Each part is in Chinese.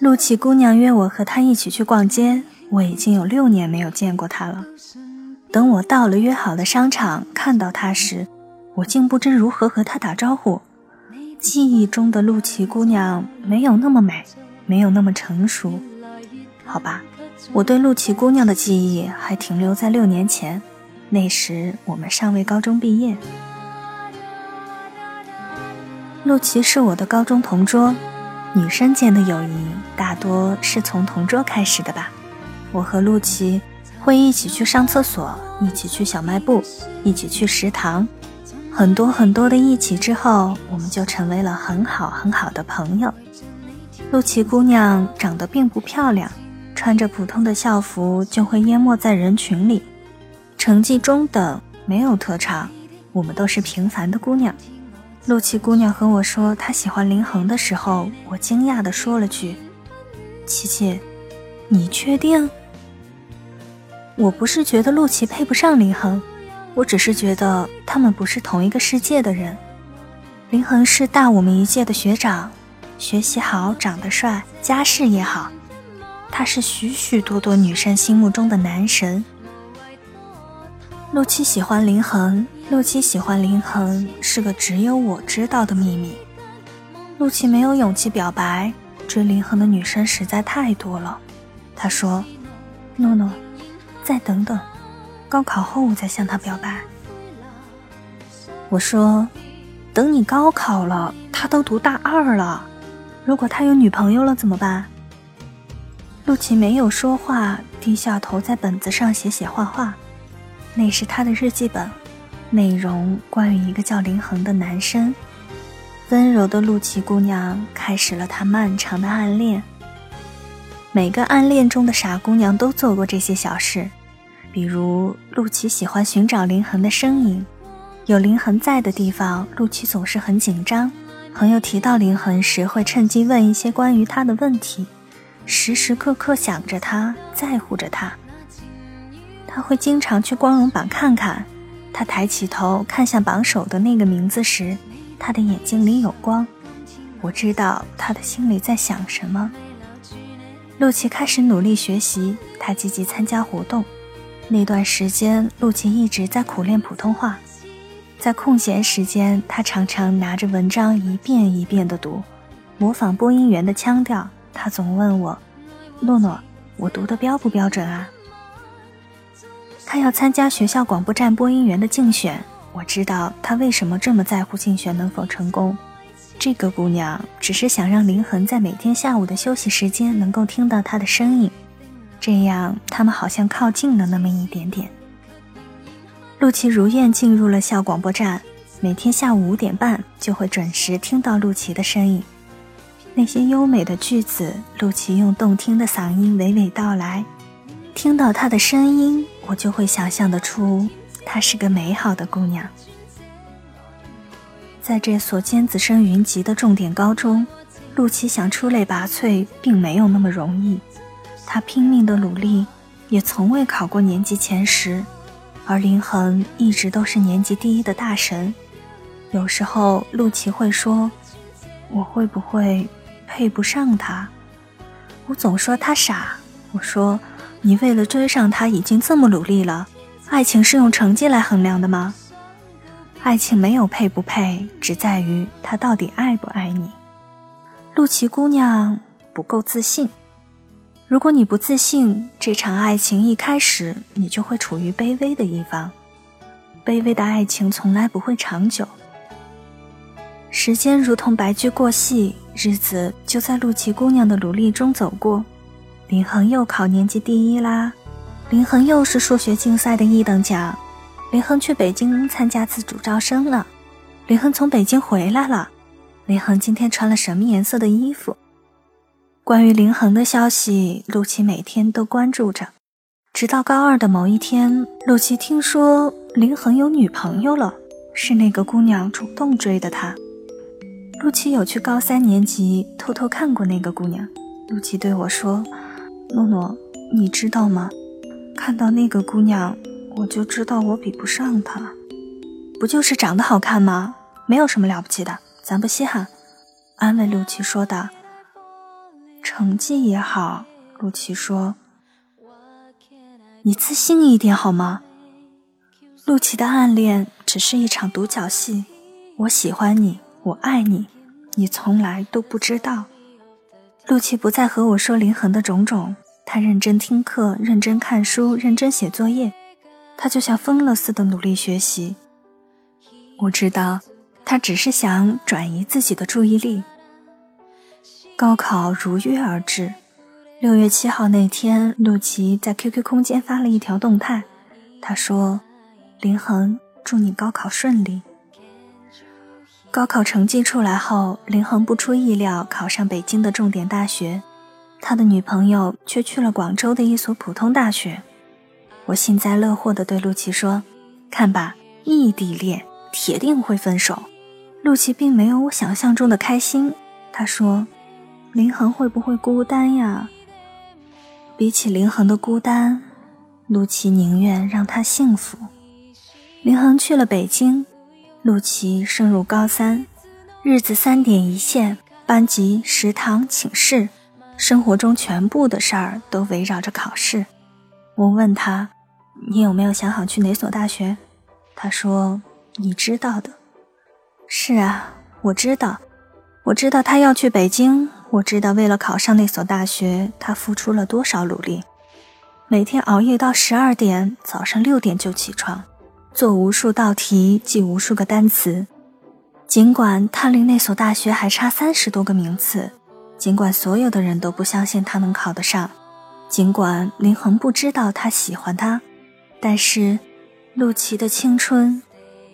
陆琪姑娘约我和她一起去逛街，我已经有六年没有见过她了。等我到了约好的商场，看到她时，我竟不知如何和她打招呼。记忆中的陆琪姑娘没有那么美，没有那么成熟。好吧，我对陆琪姑娘的记忆还停留在六年前，那时我们尚未高中毕业。陆琪是我的高中同桌，女生间的友谊大多是从同桌开始的吧。我和陆琪会一起去上厕所，一起去小卖部，一起去食堂，很多很多的一起之后，我们就成为了很好很好的朋友。陆琪姑娘长得并不漂亮，穿着普通的校服就会淹没在人群里，成绩中等，没有特长，我们都是平凡的姑娘。陆琪姑娘和我说她喜欢林恒的时候，我惊讶地说了句：“琪琪，你确定？”我不是觉得陆琪配不上林恒，我只是觉得他们不是同一个世界的人。林恒是大我们一届的学长，学习好，长得帅，家世也好，他是许许多多女生心目中的男神。陆琪喜欢林恒。陆琪喜欢林恒是个只有我知道的秘密。陆琪没有勇气表白，追林恒的女生实在太多了。他说：“诺诺，再等等，高考后我再向他表白。”我说：“等你高考了，他都读大二了，如果他有女朋友了怎么办？”陆琪没有说话，低下头在本子上写写画画，那是他的日记本。内容关于一个叫林恒的男生，温柔的陆琪姑娘开始了她漫长的暗恋。每个暗恋中的傻姑娘都做过这些小事，比如陆琪喜欢寻找林恒的身影，有林恒在的地方，陆琪总是很紧张。朋友提到林恒时，会趁机问一些关于他的问题，时时刻刻想着他，在乎着他。他会经常去光荣榜看看。他抬起头看向榜首的那个名字时，他的眼睛里有光。我知道他的心里在想什么。陆琪开始努力学习，他积极参加活动。那段时间，陆琪一直在苦练普通话。在空闲时间，他常常拿着文章一遍一遍地读，模仿播音员的腔调。他总问我：“诺诺，我读的标不标准啊？”他要参加学校广播站播音员的竞选，我知道他为什么这么在乎竞选能否成功。这个姑娘只是想让林恒在每天下午的休息时间能够听到他的声音，这样他们好像靠近了那么一点点。陆琪如愿进入了校广播站，每天下午五点半就会准时听到陆琪的声音。那些优美的句子，陆琪用动听的嗓音娓娓道来。听到她的声音，我就会想象得出，她是个美好的姑娘。在这所尖子生云集的重点高中，陆琪想出类拔萃并没有那么容易。她拼命的努力，也从未考过年级前十，而林恒一直都是年级第一的大神。有时候，陆琪会说：“我会不会配不上他？”我总说他傻。我说。你为了追上他已经这么努力了，爱情是用成绩来衡量的吗？爱情没有配不配，只在于他到底爱不爱你。陆琪姑娘不够自信，如果你不自信，这场爱情一开始你就会处于卑微的一方。卑微的爱情从来不会长久。时间如同白驹过隙，日子就在陆琪姑娘的努力中走过。林恒又考年级第一啦，林恒又是数学竞赛的一等奖，林恒去北京参加自主招生了，林恒从北京回来了，林恒今天穿了什么颜色的衣服？关于林恒的消息，陆琪每天都关注着。直到高二的某一天，陆琪听说林恒有女朋友了，是那个姑娘主动追的他。陆琪有去高三年级偷偷看过那个姑娘。陆琪对我说：“诺诺，你知道吗？看到那个姑娘，我就知道我比不上她。不就是长得好看吗？没有什么了不起的，咱不稀罕。”安慰陆琪说道。成绩也好，陆琪说：“你自信一点好吗？”陆琪的暗恋只是一场独角戏，我喜欢你，我爱你，你从来都不知道。陆琪不再和我说林恒的种种，他认真听课，认真看书，认真写作业，他就像疯了似的努力学习。我知道，他只是想转移自己的注意力。高考如约而至，六月七号那天，陆琪在 QQ 空间发了一条动态，他说：“林恒，祝你高考顺利。”高考成绩出来后，林恒不出意料考上北京的重点大学，他的女朋友却去了广州的一所普通大学。我幸灾乐祸地对陆琪说：“看吧，异地恋铁定会分手。”陆琪并没有我想象中的开心，他说。林恒会不会孤单呀？比起林恒的孤单，陆琪宁愿让他幸福。林恒去了北京，陆琪升入高三，日子三点一线，班级、食堂、寝室，生活中全部的事儿都围绕着考试。我问他：“你有没有想好去哪所大学？”他说：“你知道的。”是啊，我知道，我知道他要去北京。我知道，为了考上那所大学，他付出了多少努力。每天熬夜到十二点，早上六点就起床，做无数道题，记无数个单词。尽管他离那所大学还差三十多个名次，尽管所有的人都不相信他能考得上，尽管林恒不知道他喜欢他，但是陆琪的青春，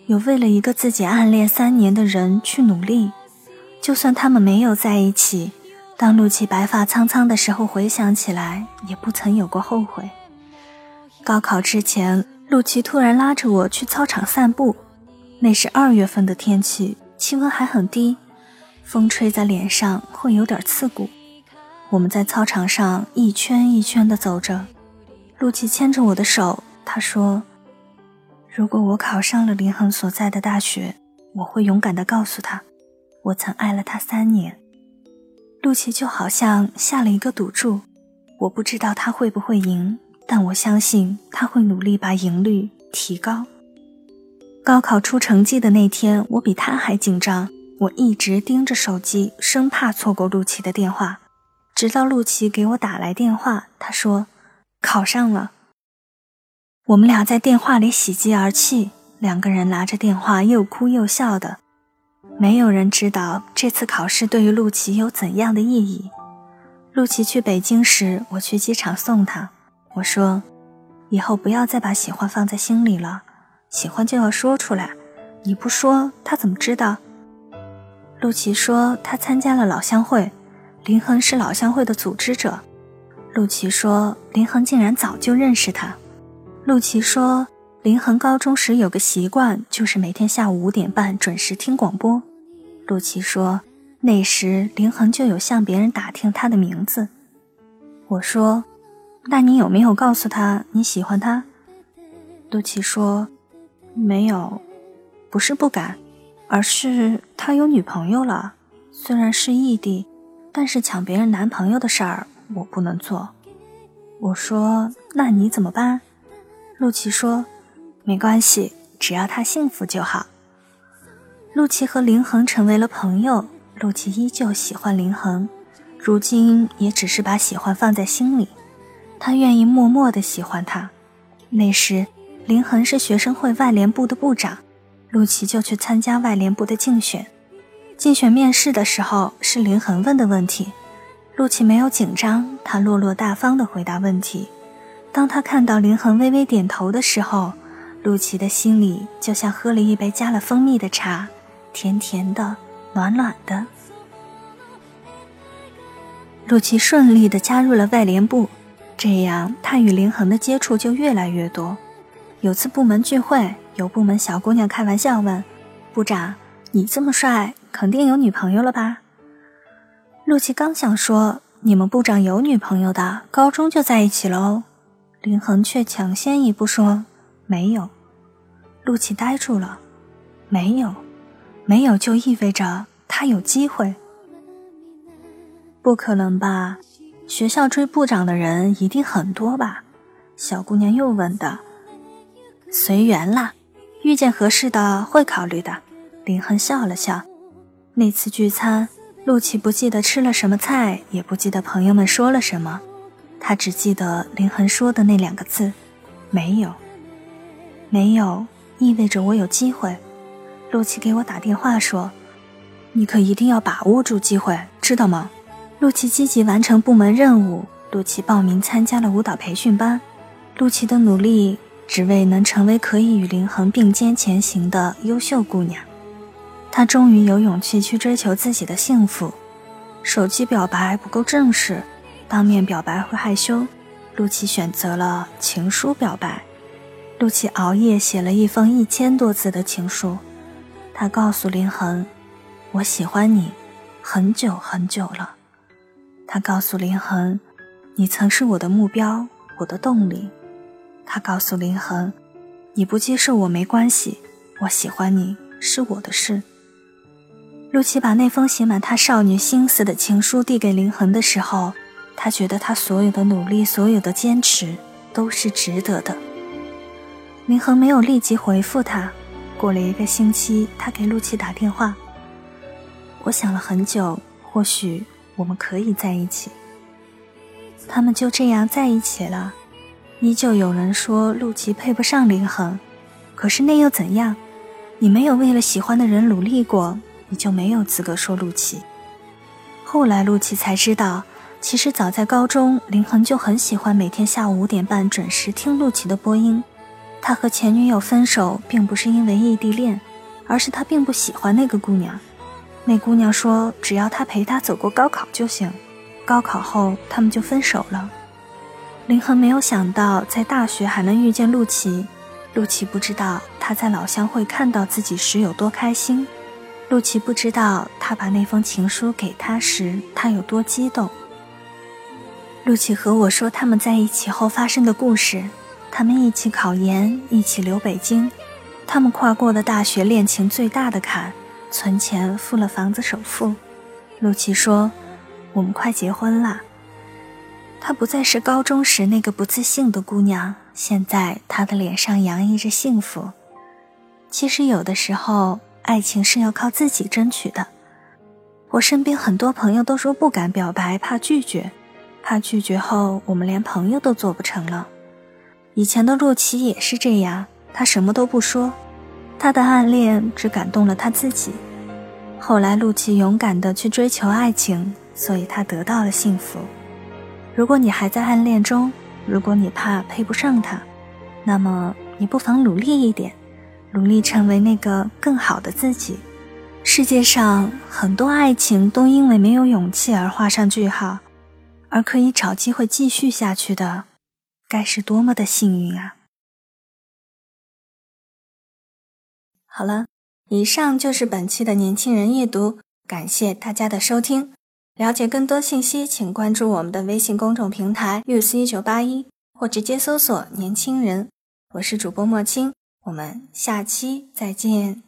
有为了一个自己暗恋三年的人去努力，就算他们没有在一起。当陆琪白发苍苍的时候，回想起来也不曾有过后悔。高考之前，陆琪突然拉着我去操场散步。那是二月份的天气，气温还很低，风吹在脸上会有点刺骨。我们在操场上一圈一圈地走着，陆琪牵着我的手，他说：“如果我考上了林恒所在的大学，我会勇敢地告诉他，我曾爱了他三年。”陆琪就好像下了一个赌注，我不知道他会不会赢，但我相信他会努力把赢率提高。高考出成绩的那天，我比他还紧张，我一直盯着手机，生怕错过陆琪的电话。直到陆琪给我打来电话，他说考上了。我们俩在电话里喜极而泣，两个人拿着电话又哭又笑的。没有人知道这次考试对于陆琪有怎样的意义。陆琪去北京时，我去机场送他。我说：“以后不要再把喜欢放在心里了，喜欢就要说出来。你不说，他怎么知道？”陆琪说：“他参加了老乡会，林恒是老乡会的组织者。”陆琪说：“林恒竟然早就认识他。”陆琪说：“林恒高中时有个习惯，就是每天下午五点半准时听广播。”陆琪说：“那时林恒就有向别人打听他的名字。”我说：“那你有没有告诉他你喜欢他？”陆琪说：“没有，不是不敢，而是他有女朋友了。虽然是异地，但是抢别人男朋友的事儿我不能做。”我说：“那你怎么办？”陆琪说：“没关系，只要他幸福就好。”陆琪和林恒成为了朋友，陆琪依旧喜欢林恒，如今也只是把喜欢放在心里。他愿意默默的喜欢他。那时，林恒是学生会外联部的部长，陆琪就去参加外联部的竞选。竞选面试的时候，是林恒问的问题，陆琪没有紧张，他落落大方地回答问题。当他看到林恒微微点头的时候，陆琪的心里就像喝了一杯加了蜂蜜的茶，甜甜的，暖暖的。陆琪顺利地加入了外联部，这样他与林恒的接触就越来越多。有次部门聚会，有部门小姑娘开玩笑问：“部长，你这么帅，肯定有女朋友了吧？”陆琪刚想说“你们部长有女朋友的，高中就在一起了哦”，林恒却抢先一步说“没有”。陆琪呆住了，“没有，没有”就意味着他有机会？不可能吧？学校追部长的人一定很多吧？小姑娘又问道。“随缘啦，遇见合适的会考虑的。”林恒笑了笑。那次聚餐。陆琪不记得吃了什么菜，也不记得朋友们说了什么，他只记得林恒说的那两个字：“没有，没有，意味着我有机会。”陆琪给我打电话说：“你可一定要把握住机会，知道吗？”陆琪积极完成部门任务。陆琪报名参加了舞蹈培训班。陆琪的努力，只为能成为可以与林恒并肩前行的优秀姑娘。她终于有勇气去追求自己的幸福。手机表白不够正式，当面表白会害羞。陆琪选择了情书表白。陆琪熬夜写了一封一千多字的情书，他告诉林恒：“我喜欢你，很久很久了。”他告诉林恒：“你曾是我的目标，我的动力。”他告诉林恒：“你不接受我没关系，我喜欢你是我的事。”陆琪把那封写满他少女心思的情书递给林恒的时候，他觉得他所有的努力、所有的坚持都是值得的。林恒没有立即回复他。过了一个星期，他给陆琪打电话：“我想了很久，或许我们可以在一起。”他们就这样在一起了。依旧有人说陆琪配不上林恒，可是那又怎样？你没有为了喜欢的人努力过。你就没有资格说陆琪。后来陆琪才知道，其实早在高中，林恒就很喜欢每天下午五点半准时听陆琪的播音。他和前女友分手，并不是因为异地恋，而是他并不喜欢那个姑娘。那姑娘说，只要他陪她走过高考就行。高考后，他们就分手了。林恒没有想到，在大学还能遇见陆琪。陆琪不知道他在老乡会看到自己时有多开心。陆琪不知道，他把那封情书给他时，他有多激动。陆琪和我说他们在一起后发生的故事：他们一起考研，一起留北京，他们跨过了大学恋情最大的坎，存钱付了房子首付。陆琪说：“我们快结婚了。”她不再是高中时那个不自信的姑娘，现在她的脸上洋溢着幸福。其实有的时候。爱情是要靠自己争取的。我身边很多朋友都说不敢表白，怕拒绝，怕拒绝后我们连朋友都做不成了。以前的陆琪也是这样，她什么都不说，他的暗恋只感动了他自己。后来陆琪勇敢地去追求爱情，所以他得到了幸福。如果你还在暗恋中，如果你怕配不上他，那么你不妨努力一点。努力成为那个更好的自己。世界上很多爱情都因为没有勇气而画上句号，而可以找机会继续下去的，该是多么的幸运啊！好了，以上就是本期的年轻人阅读，感谢大家的收听。了解更多信息，请关注我们的微信公众平台 u s 一九八一”，或直接搜索“年轻人”。我是主播莫青。我们下期再见。